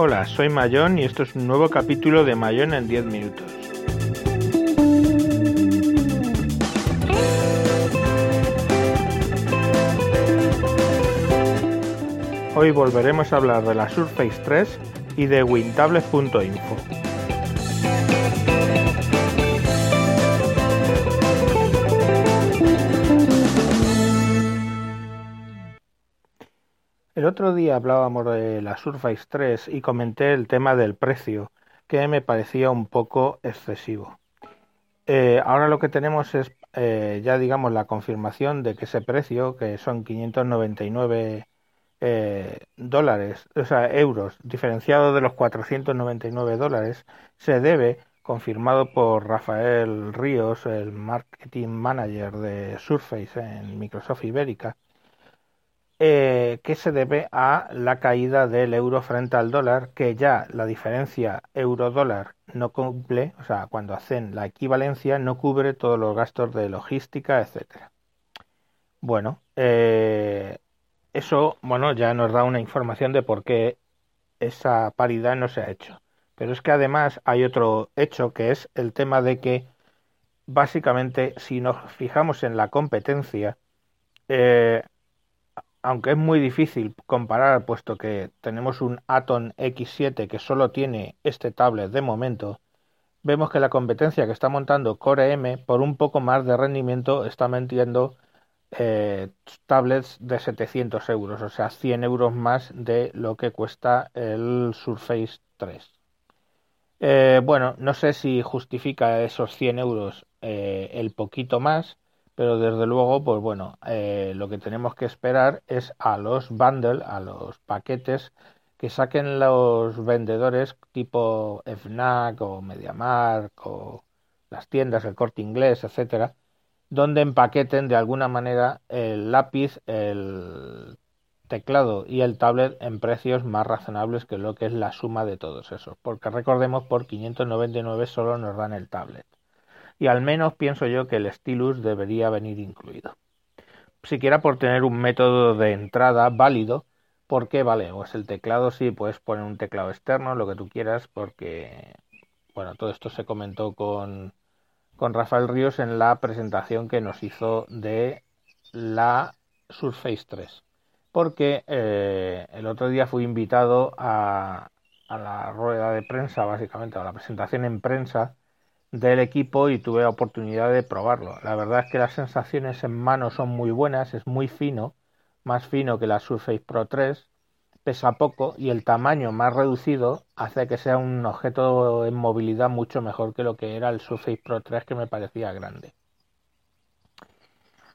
Hola, soy Mayón y esto es un nuevo capítulo de Mayón en 10 minutos. Hoy volveremos a hablar de la Surface 3 y de Wintable.info. otro día hablábamos de la Surface 3 y comenté el tema del precio, que me parecía un poco excesivo. Eh, ahora lo que tenemos es eh, ya digamos la confirmación de que ese precio, que son 599 eh, dólares, o sea, euros, diferenciado de los 499 dólares, se debe, confirmado por Rafael Ríos, el marketing manager de Surface en Microsoft Ibérica, eh, que se debe a la caída del euro frente al dólar, que ya la diferencia euro-dólar no cumple, o sea, cuando hacen la equivalencia no cubre todos los gastos de logística, etcétera. Bueno, eh, eso, bueno, ya nos da una información de por qué esa paridad no se ha hecho. Pero es que además hay otro hecho que es el tema de que básicamente si nos fijamos en la competencia, eh, aunque es muy difícil comparar, puesto que tenemos un Atom X7 que solo tiene este tablet de momento, vemos que la competencia que está montando Core M por un poco más de rendimiento está metiendo eh, tablets de 700 euros, o sea, 100 euros más de lo que cuesta el Surface 3. Eh, bueno, no sé si justifica esos 100 euros eh, el poquito más, pero desde luego, pues bueno, eh, lo que tenemos que esperar es a los bundles, a los paquetes que saquen los vendedores tipo FNAC o MediaMark o las tiendas, el corte inglés, etcétera, donde empaqueten de alguna manera el lápiz, el teclado y el tablet en precios más razonables que lo que es la suma de todos esos. Porque recordemos, por 599 solo nos dan el tablet y al menos pienso yo que el stylus debería venir incluido. Siquiera por tener un método de entrada válido, porque vale, pues el teclado sí, puedes poner un teclado externo, lo que tú quieras, porque, bueno, todo esto se comentó con, con Rafael Ríos en la presentación que nos hizo de la Surface 3. Porque eh, el otro día fui invitado a, a la rueda de prensa, básicamente, a la presentación en prensa del equipo y tuve la oportunidad de probarlo. La verdad es que las sensaciones en mano son muy buenas, es muy fino, más fino que la Surface Pro 3, pesa poco y el tamaño más reducido hace que sea un objeto en movilidad mucho mejor que lo que era el Surface Pro 3 que me parecía grande.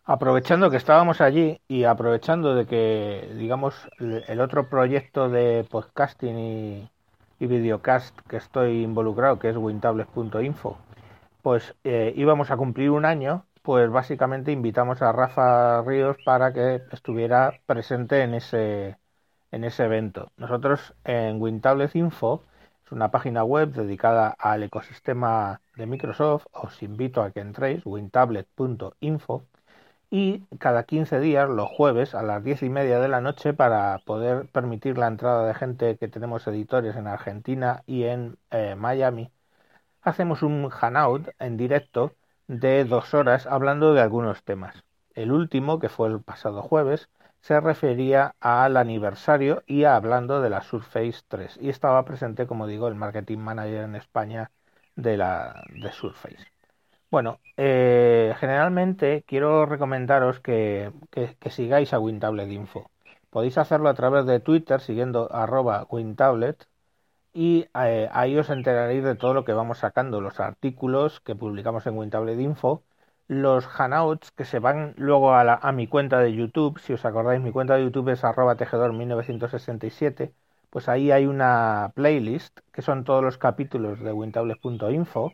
Aprovechando que estábamos allí y aprovechando de que, digamos, el otro proyecto de podcasting y, y videocast que estoy involucrado, que es wintables.info, pues eh, íbamos a cumplir un año, pues básicamente invitamos a Rafa Ríos para que estuviera presente en ese, en ese evento. Nosotros en Wintables Info, es una página web dedicada al ecosistema de Microsoft, os invito a que entréis, wintablet.info, y cada 15 días, los jueves a las 10 y media de la noche, para poder permitir la entrada de gente que tenemos editores en Argentina y en eh, Miami, hacemos un hangout en directo de dos horas hablando de algunos temas. El último, que fue el pasado jueves, se refería al aniversario y hablando de la Surface 3. Y estaba presente, como digo, el marketing manager en España de la de Surface. Bueno, eh, generalmente quiero recomendaros que, sigáis a WinTablet Info. Podéis hacerlo a través de Twitter siguiendo arroba WinTablet y eh, ahí os enteraréis de todo lo que vamos sacando, los artículos que publicamos en WinTablet Info, los hangouts que se van luego a, mi cuenta de YouTube, si os acordáis mi cuenta de YouTube es arroba tejedor 1967, pues ahí hay una playlist que son todos los capítulos de wintablet.info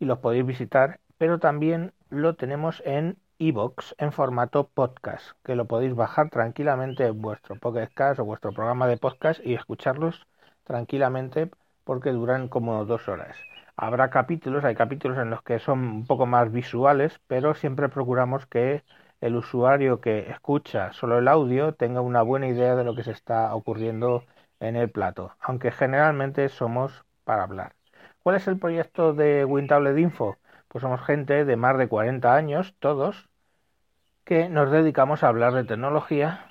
y los podéis visitar, pero también lo tenemos en iBox en formato podcast, que lo podéis bajar tranquilamente en vuestro podcast o vuestro programa de podcast y escucharlos tranquilamente porque duran como dos horas. Habrá capítulos, hay capítulos en los que son un poco más visuales, pero siempre procuramos que el usuario que escucha solo el audio tenga una buena idea de lo que se está ocurriendo en el plato, aunque generalmente somos para hablar. ¿Cuál es el proyecto de WinTablet Info? Pues somos gente de más de 40 años, todos, que nos dedicamos a hablar de tecnología,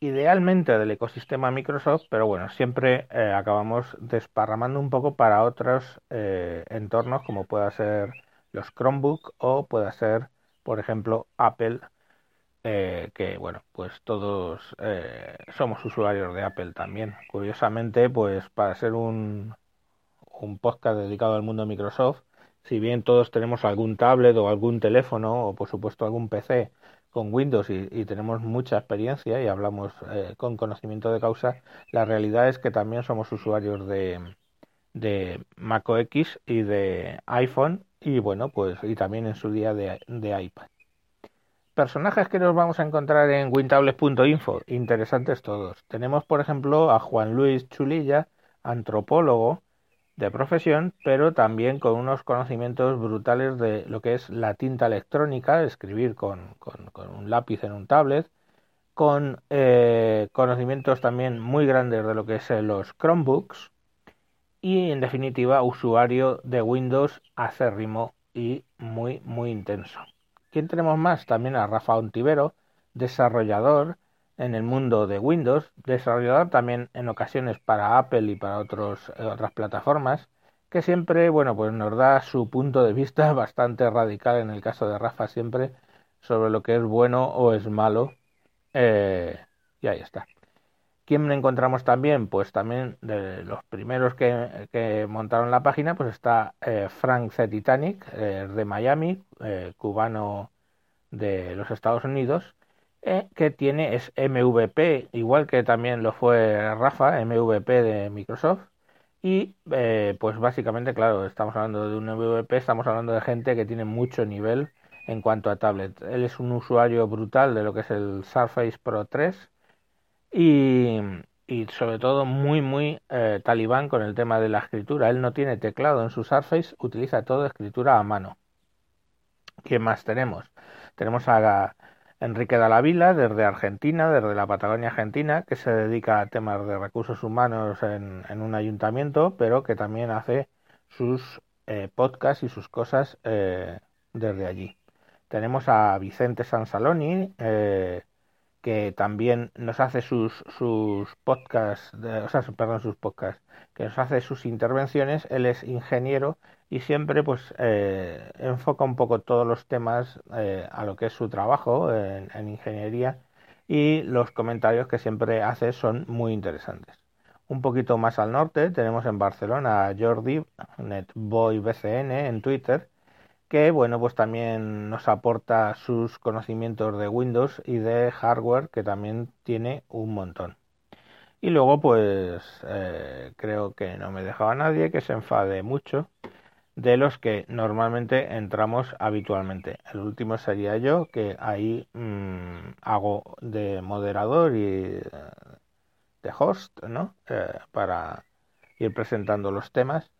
idealmente del ecosistema Microsoft, pero bueno, siempre eh, acabamos desparramando un poco para otros eh, entornos como pueda ser los Chromebook o pueda ser, por ejemplo, Apple, eh, que bueno, pues todos somos usuarios de Apple también. Curiosamente, pues para ser un, un podcast dedicado al mundo de Microsoft, si bien todos tenemos algún tablet o algún teléfono o por supuesto algún PC con Windows y, tenemos mucha experiencia y hablamos eh, con conocimiento de causa, la realidad es que también somos usuarios de, de Mac OS y de iPhone y bueno, pues y también en su día de, de iPad. Personajes que nos vamos a encontrar en wintables.info, interesantes todos. Tenemos por ejemplo a Juan Luis Chulilla, antropólogo, de profesión, pero también con unos conocimientos brutales de lo que es la tinta electrónica, escribir con, un lápiz en un tablet, con eh, conocimientos también muy grandes de lo que es los Chromebooks y en definitiva usuario de Windows acérrimo y muy muy intenso. ¿Quién tenemos más? También a Rafa Ontivero, desarrollador, en el mundo de Windows, desarrollador también en ocasiones para Apple y para otros, eh, otras plataformas, que siempre, bueno, pues nos da su punto de vista bastante radical en el caso de Rafa siempre sobre lo que es bueno o es malo. Eh, y ahí está. ¿Quién encontramos también? Pues también de los primeros que, montaron la página, pues está eh, Frank Z. Titanic, de Miami, cubano de los Estados Unidos, eh, que tiene es MVP, igual que también lo fue Rafa, MVP de Microsoft. Y eh, pues básicamente, claro, estamos hablando de un MVP, estamos hablando de gente que tiene mucho nivel en cuanto a tablet. Él es un usuario brutal de lo que es el Surface Pro 3 y, y sobre todo muy, muy eh, talibán con el tema de la escritura. Él no tiene teclado en su Surface, utiliza todo escritura a mano. ¿Quién más tenemos? Tenemos a Enrique Vila, desde Argentina, desde la Patagonia Argentina, que se dedica a temas de recursos humanos en, un ayuntamiento, pero que también hace sus eh, podcasts y sus cosas eh, desde allí. Tenemos a Vicente Sansaloni, eh, que también nos hace sus, sus podcasts, o sea, perdón, sus podcasts, que nos hace sus intervenciones. Él es ingeniero y siempre pues eh, enfoca un poco todos los temas eh, a lo que es su trabajo en, ingeniería y los comentarios que siempre hace son muy interesantes. Un poquito más al norte tenemos en Barcelona a Jordi, NetBoyBCN en Twitter, que bueno pues también nos aporta sus conocimientos de Windows y de hardware que también tiene un montón. Y luego pues eh, creo que no me dejaba nadie que se enfade mucho de los que normalmente entramos habitualmente. El último sería yo, que ahí mm, hago de moderador y eh, de host, ¿no? Eh, para ir presentando los temas.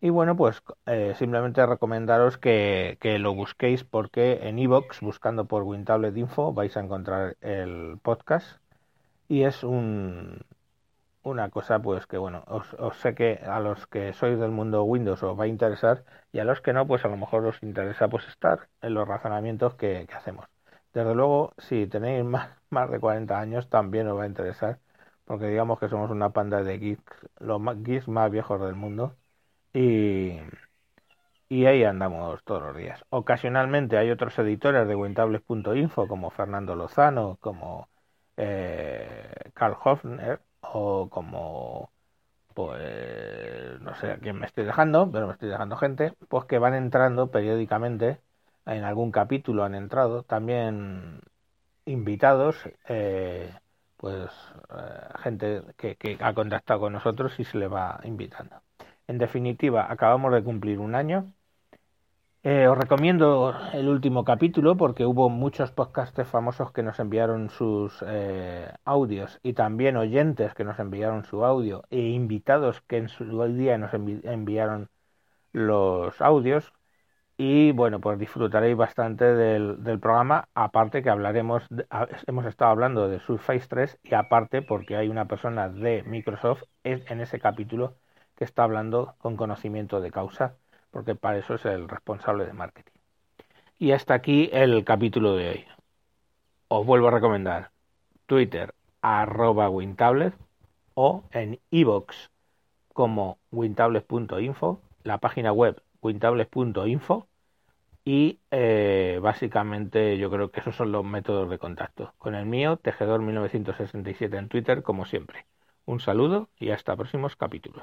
Y bueno, pues eh, simplemente recomendaros que, que, lo busquéis porque en iVoox, buscando por WinTablet Info, vais a encontrar el podcast. Y es un, una cosa pues que bueno, os, sé que a los que sois del mundo Windows os va a interesar y a los que no pues a lo mejor os interesa pues estar en los razonamientos que, hacemos. Desde luego, si tenéis más, más de 40 años también os va a interesar porque digamos que somos una panda de geeks, los geeks más viejos del mundo y, ahí andamos todos los días. Ocasionalmente hay otros editores de Wintables.info como Fernando Lozano, como eh, Carl Hofner, o como pues no sé a quién me estoy dejando, pero me estoy dejando gente, pues que van entrando periódicamente, en algún capítulo han entrado, también invitados, eh, pues eh, gente que, ha contactado con nosotros y se le va invitando. En definitiva, acabamos de cumplir un año eh, os recomiendo el último capítulo porque hubo muchos podcasters famosos que nos enviaron sus eh, audios y también oyentes que nos enviaron su audio e invitados que en su día nos enviaron los audios. y bueno, pues disfrutaréis bastante del, del programa, aparte que hablaremos, hemos estado hablando de Surface 3 y aparte porque hay una persona de Microsoft en ese capítulo que está hablando con conocimiento de causa, porque para eso es el responsable de marketing. Y hasta aquí el capítulo de hoy. Os vuelvo a recomendar Twitter arroba Wintablet o en iVoox como wintables.info, la página web wintables.info y eh, básicamente yo creo que esos son los métodos de contacto. Con el mío, Tejedor1967 en Twitter, como siempre. Un saludo y hasta próximos capítulos.